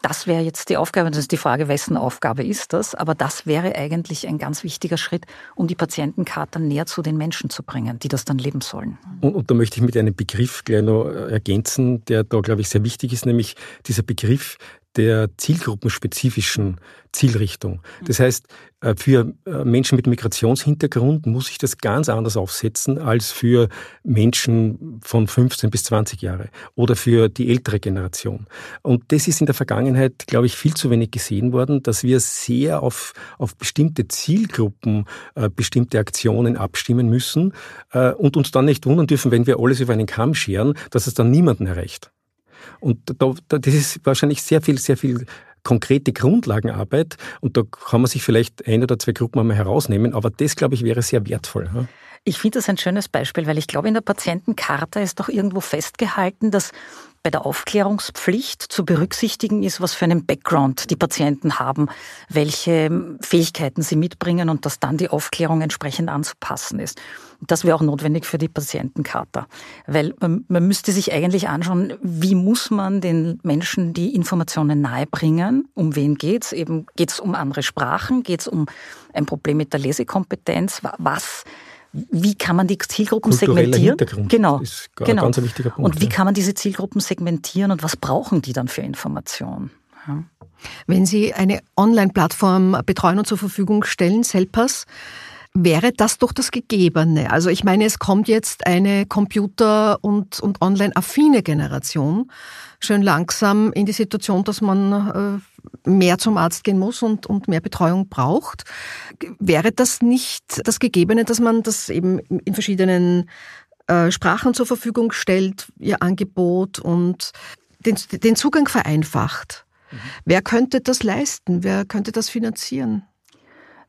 Das wäre jetzt die Aufgabe, das ist die Frage, wessen Aufgabe ist das, aber das wäre eigentlich ein ganz wichtiger Schritt, um die Patientenkarte näher zu den Menschen zu bringen, die das dann leben sollen. Und, und da möchte ich mit einem Begriff gleich noch ergänzen, der da, glaube ich, sehr wichtig ist, nämlich dieser Begriff der zielgruppenspezifischen Zielrichtung. Das heißt, äh, für äh, Menschen mit Migrationshintergrund muss ich das ganz anders aufsetzen als für Menschen von 15 bis 20 Jahre oder für die ältere Generation. Und das ist in der Vergangenheit, glaube ich, viel zu wenig gesehen worden, dass wir sehr auf, auf bestimmte Zielgruppen äh, bestimmte Aktionen abstimmen müssen äh, und uns dann nicht wundern dürfen, wenn wir alles über einen Kamm scheren, dass es dann niemanden erreicht. Und da, das ist wahrscheinlich sehr viel, sehr viel konkrete Grundlagenarbeit und da kann man sich vielleicht ein oder zwei Gruppen einmal herausnehmen, aber das, glaube ich, wäre sehr wertvoll. Ich finde das ein schönes Beispiel, weil ich glaube, in der Patientenkarte ist doch irgendwo festgehalten, dass bei der Aufklärungspflicht zu berücksichtigen ist, was für einen Background die Patienten haben, welche Fähigkeiten sie mitbringen und dass dann die Aufklärung entsprechend anzupassen ist. Das wäre auch notwendig für die Patientenkarte, weil man, man müsste sich eigentlich anschauen, wie muss man den Menschen die Informationen nahebringen, um wen geht's? Eben geht's um andere Sprachen, geht's um ein Problem mit der Lesekompetenz, was wie kann man die Zielgruppen segmentieren? Hintergrund genau. ist genau. ganz ein wichtiger Punkt. Und wie kann man diese Zielgruppen segmentieren und was brauchen die dann für Informationen? Ja. Wenn Sie eine Online-Plattform betreuen und zur Verfügung stellen, Selpers, wäre das doch das Gegebene. Also ich meine, es kommt jetzt eine Computer- und, und online-affine Generation schön langsam in die Situation, dass man äh, mehr zum Arzt gehen muss und, und mehr Betreuung braucht. Wäre das nicht das Gegebene, dass man das eben in verschiedenen äh, Sprachen zur Verfügung stellt, ihr Angebot und den, den Zugang vereinfacht? Mhm. Wer könnte das leisten? Wer könnte das finanzieren?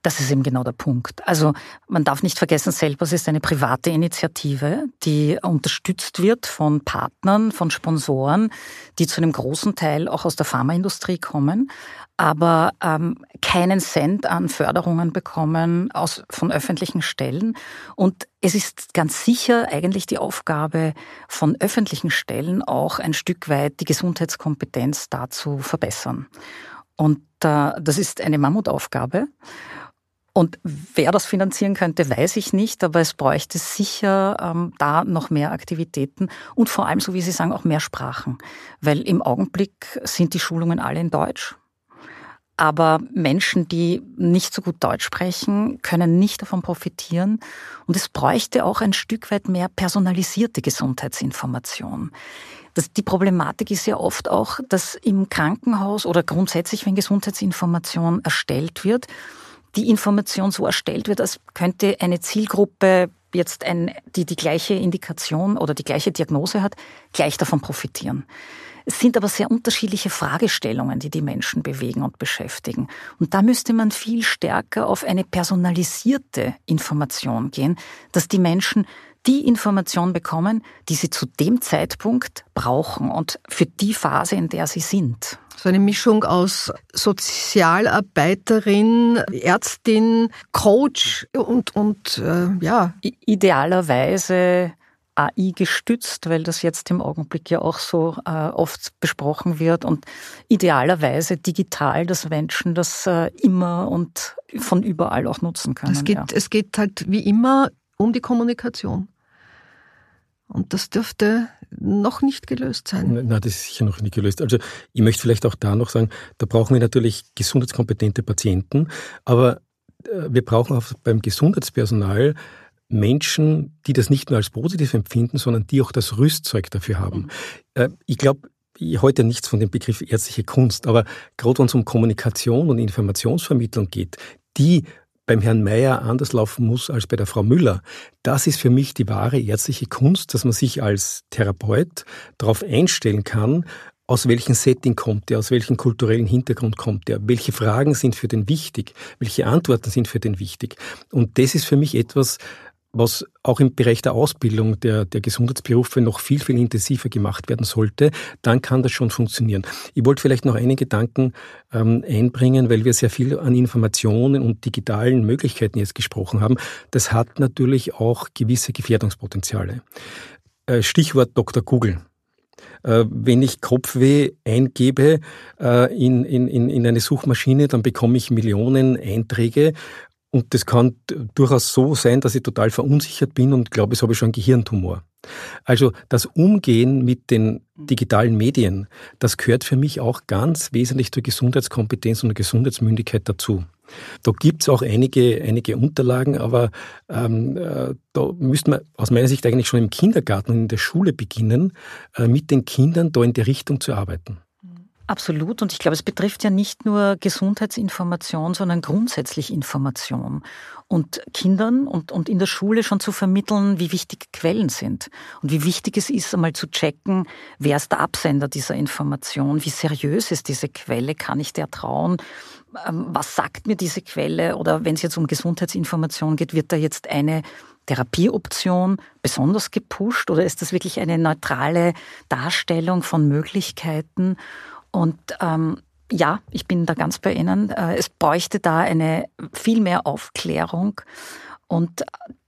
Das ist eben genau der Punkt. Also man darf nicht vergessen, Selbers ist eine private Initiative, die unterstützt wird von Partnern, von Sponsoren, die zu einem großen Teil auch aus der Pharmaindustrie kommen, aber ähm, keinen Cent an Förderungen bekommen aus, von öffentlichen Stellen. Und es ist ganz sicher eigentlich die Aufgabe von öffentlichen Stellen auch ein Stück weit die Gesundheitskompetenz dazu verbessern. Und äh, das ist eine Mammutaufgabe. Und wer das finanzieren könnte, weiß ich nicht, aber es bräuchte sicher ähm, da noch mehr Aktivitäten und vor allem, so wie Sie sagen, auch mehr Sprachen. Weil im Augenblick sind die Schulungen alle in Deutsch. Aber Menschen, die nicht so gut Deutsch sprechen, können nicht davon profitieren. Und es bräuchte auch ein Stück weit mehr personalisierte Gesundheitsinformation. Das, die Problematik ist ja oft auch, dass im Krankenhaus oder grundsätzlich, wenn Gesundheitsinformation erstellt wird, die Information so erstellt wird, als könnte eine Zielgruppe jetzt ein, die die gleiche Indikation oder die gleiche Diagnose hat, gleich davon profitieren. Es sind aber sehr unterschiedliche Fragestellungen, die die Menschen bewegen und beschäftigen. Und da müsste man viel stärker auf eine personalisierte Information gehen, dass die Menschen die Information bekommen, die sie zu dem Zeitpunkt brauchen und für die Phase, in der sie sind. So eine Mischung aus Sozialarbeiterin, Ärztin, Coach und, und äh, ja. Idealerweise AI gestützt, weil das jetzt im Augenblick ja auch so äh, oft besprochen wird und idealerweise digital, dass Menschen das äh, immer und von überall auch nutzen können. Es geht, ja. es geht halt wie immer um die Kommunikation. Und das dürfte noch nicht gelöst sein. Nein, das ist sicher noch nicht gelöst. Also ich möchte vielleicht auch da noch sagen, da brauchen wir natürlich gesundheitskompetente Patienten, aber äh, wir brauchen auch beim Gesundheitspersonal Menschen, die das nicht nur als positiv empfinden, sondern die auch das Rüstzeug dafür haben. Mhm. Äh, ich glaube, heute nichts von dem Begriff ärztliche Kunst, aber gerade wenn es um Kommunikation und Informationsvermittlung geht, die beim Herrn Meyer anders laufen muss als bei der Frau Müller. Das ist für mich die wahre ärztliche Kunst, dass man sich als Therapeut darauf einstellen kann, aus welchem Setting kommt er, aus welchem kulturellen Hintergrund kommt er, welche Fragen sind für den wichtig, welche Antworten sind für den wichtig. Und das ist für mich etwas, was auch im Bereich der Ausbildung der, der Gesundheitsberufe noch viel, viel intensiver gemacht werden sollte, dann kann das schon funktionieren. Ich wollte vielleicht noch einige Gedanken ähm, einbringen, weil wir sehr viel an Informationen und digitalen Möglichkeiten jetzt gesprochen haben. Das hat natürlich auch gewisse Gefährdungspotenziale. Äh, Stichwort Dr. Google äh, wenn ich Kopfweh eingebe äh, in, in, in eine Suchmaschine, dann bekomme ich Millionen Einträge und das kann durchaus so sein, dass ich total verunsichert bin und glaube, jetzt habe schon einen Gehirntumor. Also das Umgehen mit den digitalen Medien, das gehört für mich auch ganz wesentlich zur Gesundheitskompetenz und Gesundheitsmündigkeit dazu. Da gibt's auch einige, einige Unterlagen, aber ähm, äh, da müsste man aus meiner Sicht eigentlich schon im Kindergarten und in der Schule beginnen, äh, mit den Kindern da in der Richtung zu arbeiten. Absolut. Und ich glaube, es betrifft ja nicht nur Gesundheitsinformation, sondern grundsätzlich Information. Und Kindern und, und in der Schule schon zu vermitteln, wie wichtig Quellen sind. Und wie wichtig es ist, einmal zu checken, wer ist der Absender dieser Information, wie seriös ist diese Quelle, kann ich der trauen, ähm, was sagt mir diese Quelle? Oder wenn es jetzt um Gesundheitsinformation geht, wird da jetzt eine Therapieoption besonders gepusht oder ist das wirklich eine neutrale Darstellung von Möglichkeiten? Und ähm, ja, ich bin da ganz bei Ihnen. Äh, es bräuchte da eine viel mehr Aufklärung und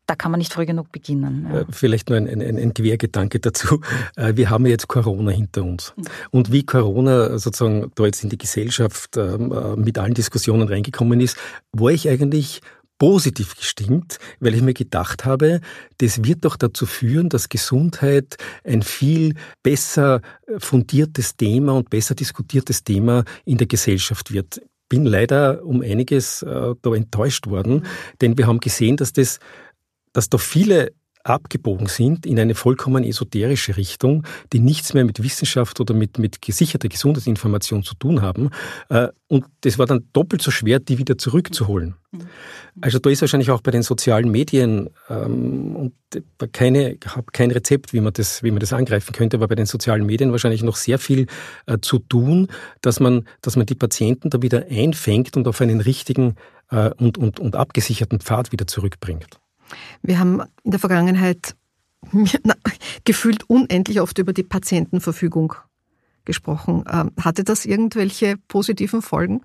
da kann man nicht früh genug beginnen. Ja. Äh, vielleicht nur ein, ein, ein Quergedanke dazu. Äh, wir haben jetzt Corona hinter uns. Mhm. Und wie Corona sozusagen da jetzt in die Gesellschaft ähm, mit allen Diskussionen reingekommen ist, war ich eigentlich positiv gestimmt, weil ich mir gedacht habe, das wird doch dazu führen, dass Gesundheit ein viel besser fundiertes Thema und besser diskutiertes Thema in der Gesellschaft wird. Bin leider um einiges äh, da enttäuscht worden, denn wir haben gesehen, dass das, dass da viele abgebogen sind in eine vollkommen esoterische Richtung, die nichts mehr mit Wissenschaft oder mit, mit gesicherter Gesundheitsinformation zu tun haben. Äh, und das war dann doppelt so schwer, die wieder zurückzuholen. Also da ist wahrscheinlich auch bei den sozialen Medien ähm, und keine, habe kein Rezept, wie man das, wie man das angreifen könnte, aber bei den sozialen Medien wahrscheinlich noch sehr viel äh, zu tun, dass man, dass man die Patienten da wieder einfängt und auf einen richtigen äh, und, und, und abgesicherten Pfad wieder zurückbringt. Wir haben in der Vergangenheit gefühlt unendlich oft über die Patientenverfügung gesprochen. Ähm, hatte das irgendwelche positiven Folgen?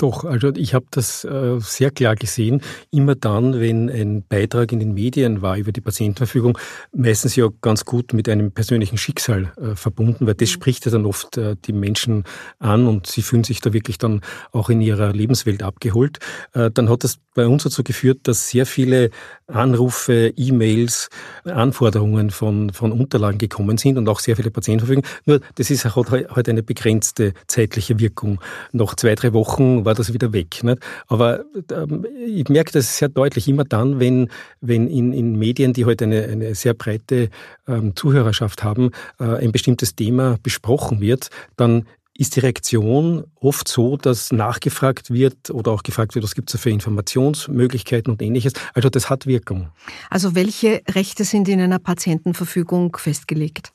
Doch, also ich habe das äh, sehr klar gesehen. Immer dann, wenn ein Beitrag in den Medien war über die Patientenverfügung, meistens ja ganz gut mit einem persönlichen Schicksal äh, verbunden, weil das mhm. spricht ja dann oft äh, die Menschen an und sie fühlen sich da wirklich dann auch in ihrer Lebenswelt abgeholt. Äh, dann hat das bei uns dazu geführt, dass sehr viele Anrufe, E-Mails, Anforderungen von, von Unterlagen gekommen sind und auch sehr viele Patientenverfügungen. Nur das ist, hat halt eine begrenzte zeitliche Wirkung. Nach zwei, drei Wochen war das wieder weg. Nicht? Aber ähm, ich merke das sehr deutlich immer dann, wenn, wenn in, in Medien, die heute eine, eine sehr breite ähm, Zuhörerschaft haben, äh, ein bestimmtes Thema besprochen wird, dann ist die Reaktion oft so, dass nachgefragt wird oder auch gefragt wird, was gibt es für Informationsmöglichkeiten und ähnliches. Also das hat Wirkung. Also welche Rechte sind in einer Patientenverfügung festgelegt?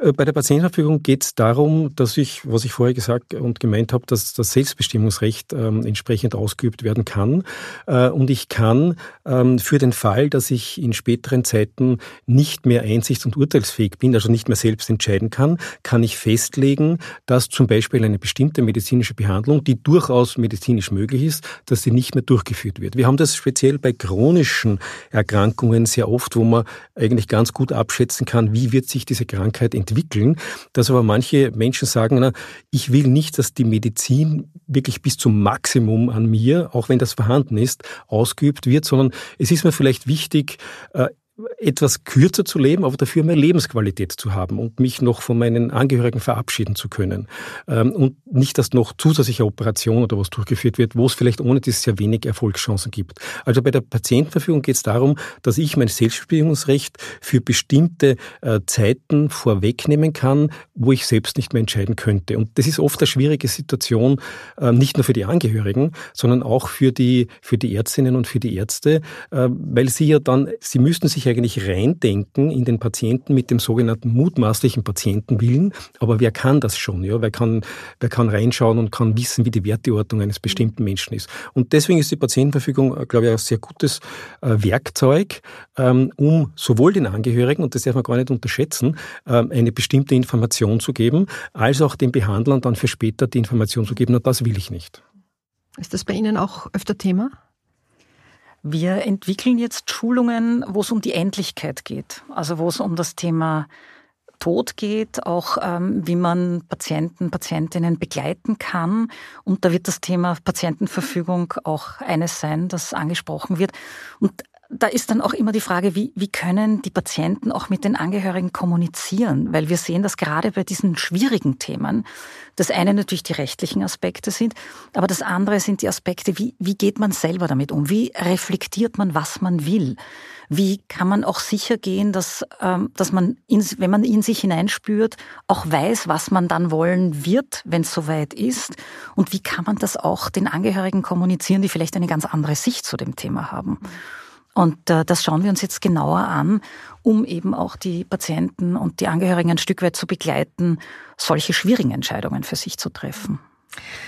Äh, bei der Patientenverfügung geht es darum, dass ich, was ich vorher gesagt und gemeint habe, dass das Selbstbestimmungsrecht ähm, entsprechend ausgeübt werden kann. Äh, und ich kann ähm, für den Fall, dass ich in späteren Zeiten nicht mehr einsichts- und urteilsfähig bin, also nicht mehr selbst entscheiden kann, kann ich festlegen, dass zum Beispiel eine bestimmte medizinische Behandlung, die durchaus medizinisch möglich ist, dass sie nicht mehr durchgeführt wird. Wir haben das speziell bei chronischen Erkrankungen sehr oft, wo man eigentlich ganz gut abschätzen kann, wie wird sich diese Krankheit Krankheit entwickeln, dass aber manche Menschen sagen, na, ich will nicht, dass die Medizin wirklich bis zum Maximum an mir, auch wenn das vorhanden ist, ausgeübt wird, sondern es ist mir vielleicht wichtig, äh, etwas kürzer zu leben, aber dafür mehr Lebensqualität zu haben und mich noch von meinen Angehörigen verabschieden zu können. Ähm, und nicht, dass noch zusätzliche Operation oder was durchgeführt wird, wo es vielleicht ohne das sehr wenig Erfolgschancen gibt. Also bei der Patientenverfügung geht es darum, dass ich mein Selbstbestimmungsrecht für bestimmte äh, Zeiten vorwegnehmen kann, wo ich selbst nicht mehr entscheiden könnte. Und das ist oft eine schwierige Situation, äh, nicht nur für die Angehörigen, sondern auch für die, für die Ärztinnen und für die Ärzte, äh, weil sie ja dann, sie müssten sich eigentlich reindenken in den Patienten mit dem sogenannten mutmaßlichen Patientenwillen. Aber wer kann das schon? Ja? Wer, kann, wer kann reinschauen und kann wissen, wie die Werteordnung eines bestimmten Menschen ist? Und deswegen ist die Patientenverfügung, äh, glaube ich, ein sehr gutes äh, Werkzeug, ähm, um sowohl den Angehörigen, und das darf man gar nicht unterschätzen, ähm, eine bestimmte Information zu geben, als auch den Behandlern dann für später die Information zu geben. Und das will ich nicht. Ist das bei Ihnen auch öfter Thema? Wir entwickeln jetzt Schulungen, wo es um die Endlichkeit geht, also wo es um das Thema Tod geht, auch ähm, wie man Patienten, Patientinnen begleiten kann. Und da wird das Thema Patientenverfügung auch eines sein, das angesprochen wird. Und da ist dann auch immer die Frage, wie, wie können die Patienten auch mit den Angehörigen kommunizieren? Weil wir sehen, dass gerade bei diesen schwierigen Themen das eine natürlich die rechtlichen Aspekte sind, aber das andere sind die Aspekte, wie, wie geht man selber damit um? Wie reflektiert man, was man will? Wie kann man auch sicher gehen, dass, ähm, dass man, in, wenn man in sich hineinspürt, auch weiß, was man dann wollen wird, wenn es soweit ist? Und wie kann man das auch den Angehörigen kommunizieren, die vielleicht eine ganz andere Sicht zu dem Thema haben? Und äh, das schauen wir uns jetzt genauer an, um eben auch die Patienten und die Angehörigen ein Stück weit zu begleiten, solche schwierigen Entscheidungen für sich zu treffen.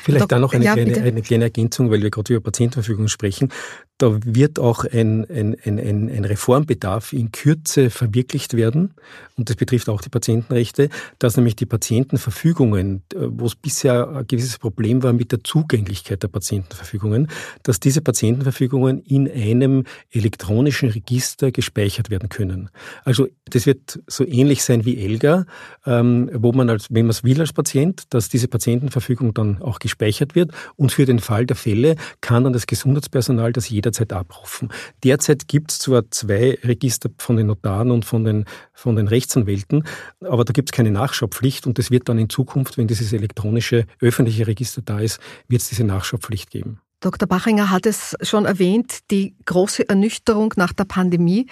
Vielleicht da noch eine, ja, kleine, eine kleine Ergänzung, weil wir gerade über Patientenverfügung sprechen. Da wird auch ein, ein, ein, ein Reformbedarf in Kürze verwirklicht werden. Und das betrifft auch die Patientenrechte, dass nämlich die Patientenverfügungen, wo es bisher ein gewisses Problem war mit der Zugänglichkeit der Patientenverfügungen, dass diese Patientenverfügungen in einem elektronischen Register gespeichert werden können. Also das wird so ähnlich sein wie ELGA, ähm, wo man als, wenn man es will als Patient, dass diese Patientenverfügung dann auch gespeichert wird und für den Fall der Fälle kann dann das Gesundheitspersonal das jederzeit abrufen. Derzeit gibt es zwar zwei Register von den Notaren und von den, von den Rechtsanwälten, aber da gibt es keine Nachschaupflicht und es wird dann in Zukunft, wenn dieses elektronische öffentliche Register da ist, wird es diese Nachschaupflicht geben. Dr. Bachinger hat es schon erwähnt, die große Ernüchterung nach der Pandemie.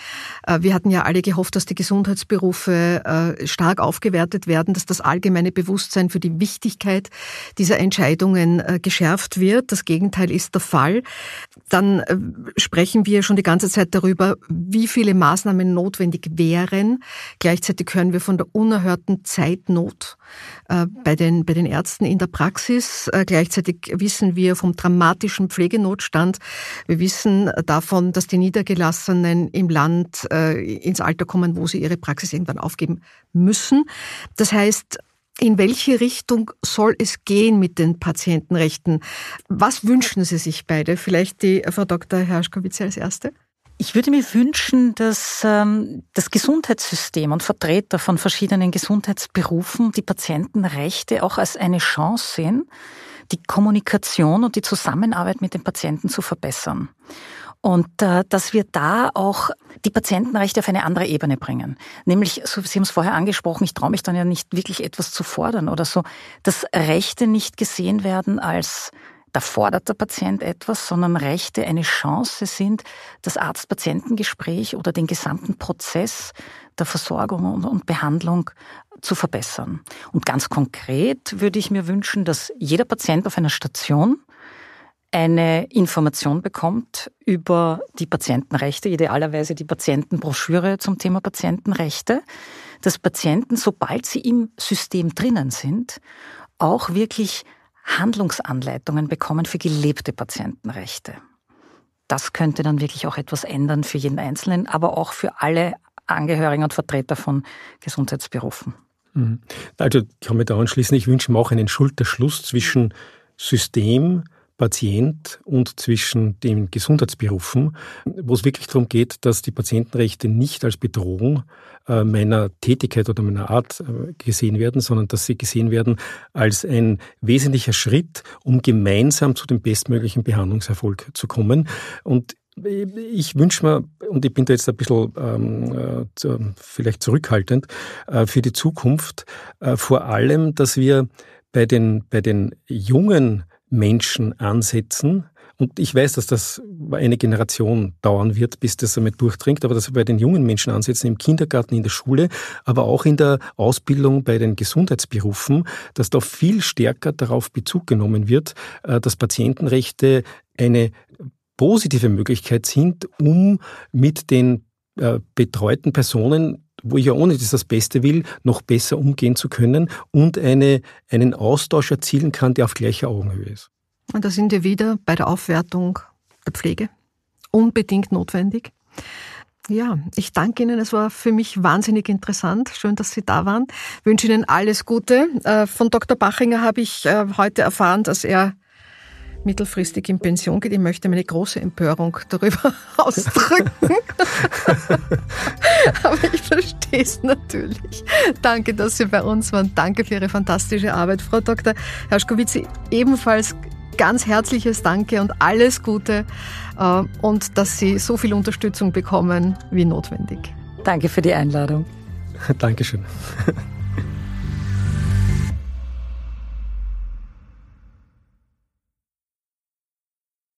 Äh, wir hatten ja alle gehofft, dass die Gesundheitsberufe äh, stark aufgewertet werden, dass das allgemeine Bewusstsein für die Wichtigkeit dieser Entscheidungen äh, geschärft wird. Das Gegenteil ist der Fall. Dann sprechen wir schon die ganze Zeit darüber, wie viele Maßnahmen notwendig wären. Gleichzeitig hören wir von der unerhörten Zeitnot bei den, bei den Ärzten in der Praxis. Gleichzeitig wissen wir vom dramatischen Pflegenotstand. Wir wissen davon, dass die Niedergelassenen im Land äh, ins Alter kommen, wo sie ihre Praxis irgendwann aufgeben müssen. Das heißt, in welche Richtung soll es gehen mit den Patientenrechten? Was wünschen Sie sich beide? Vielleicht die Frau Dr. Herschkowitz als Erste. Ich würde mir wünschen, dass ähm, das Gesundheitssystem und Vertreter von verschiedenen Gesundheitsberufen die Patientenrechte auch als eine Chance sehen, die Kommunikation und die Zusammenarbeit mit den Patienten zu verbessern. Und äh, dass wir da auch die Patientenrechte auf eine andere Ebene bringen. Nämlich, so, Sie haben es vorher angesprochen, ich traue mich dann ja nicht wirklich etwas zu fordern oder so, dass Rechte nicht gesehen werden als da fordert der Patient etwas, sondern Rechte eine Chance sind, das Arzt-Patientengespräch oder den gesamten Prozess der Versorgung und Behandlung zu verbessern. Und ganz konkret würde ich mir wünschen, dass jeder Patient auf einer Station eine Information bekommt über die Patientenrechte, idealerweise die Patientenbroschüre zum Thema Patientenrechte, dass Patienten, sobald sie im System drinnen sind, auch wirklich Handlungsanleitungen bekommen für gelebte Patientenrechte. Das könnte dann wirklich auch etwas ändern für jeden Einzelnen, aber auch für alle Angehörigen und Vertreter von Gesundheitsberufen. Mhm. Also ich kann mich da anschließen, ich wünsche mir auch einen Schulterschluss zwischen System, Patient und zwischen den Gesundheitsberufen, wo es wirklich darum geht, dass die Patientenrechte nicht als Bedrohung äh, meiner Tätigkeit oder meiner Art äh, gesehen werden, sondern dass sie gesehen werden als ein wesentlicher Schritt, um gemeinsam zu dem bestmöglichen Behandlungserfolg zu kommen. Und ich wünsche mir, und ich bin da jetzt ein bisschen ähm, äh, vielleicht zurückhaltend, äh, für die Zukunft äh, vor allem, dass wir bei den, bei den jungen Menschen ansetzen. Und ich weiß, dass das eine Generation dauern wird, bis das damit durchdringt, aber dass wir bei den jungen Menschen ansetzen, im Kindergarten, in der Schule, aber auch in der Ausbildung bei den Gesundheitsberufen, dass da viel stärker darauf Bezug genommen wird, äh, dass Patientenrechte eine positive Möglichkeit sind, um mit den äh, betreuten Personen wo ich ja ohne dass das Beste will, noch besser umgehen zu können und eine, einen Austausch erzielen kann, der auf gleicher Augenhöhe ist. Und da sind wir wieder bei der Aufwertung der Pflege. Unbedingt notwendig. Ja, ich danke Ihnen. Es war für mich wahnsinnig interessant. Schön, dass Sie da waren. Ich wünsche Ihnen alles Gute. Äh, von Dr. Bachinger habe ich äh, heute erfahren, dass er mittelfristig in Pension geht. Ich möchte meine große Empörung darüber ausdrücken. Aber ich verstehe es natürlich. Danke, dass Sie bei uns waren. Danke für Ihre fantastische Arbeit, Frau Dr. Herschkowitz. Ebenfalls ganz herzliches Danke und alles Gute äh, und dass Sie so viel Unterstützung bekommen wie notwendig. Danke für die Einladung. Dankeschön.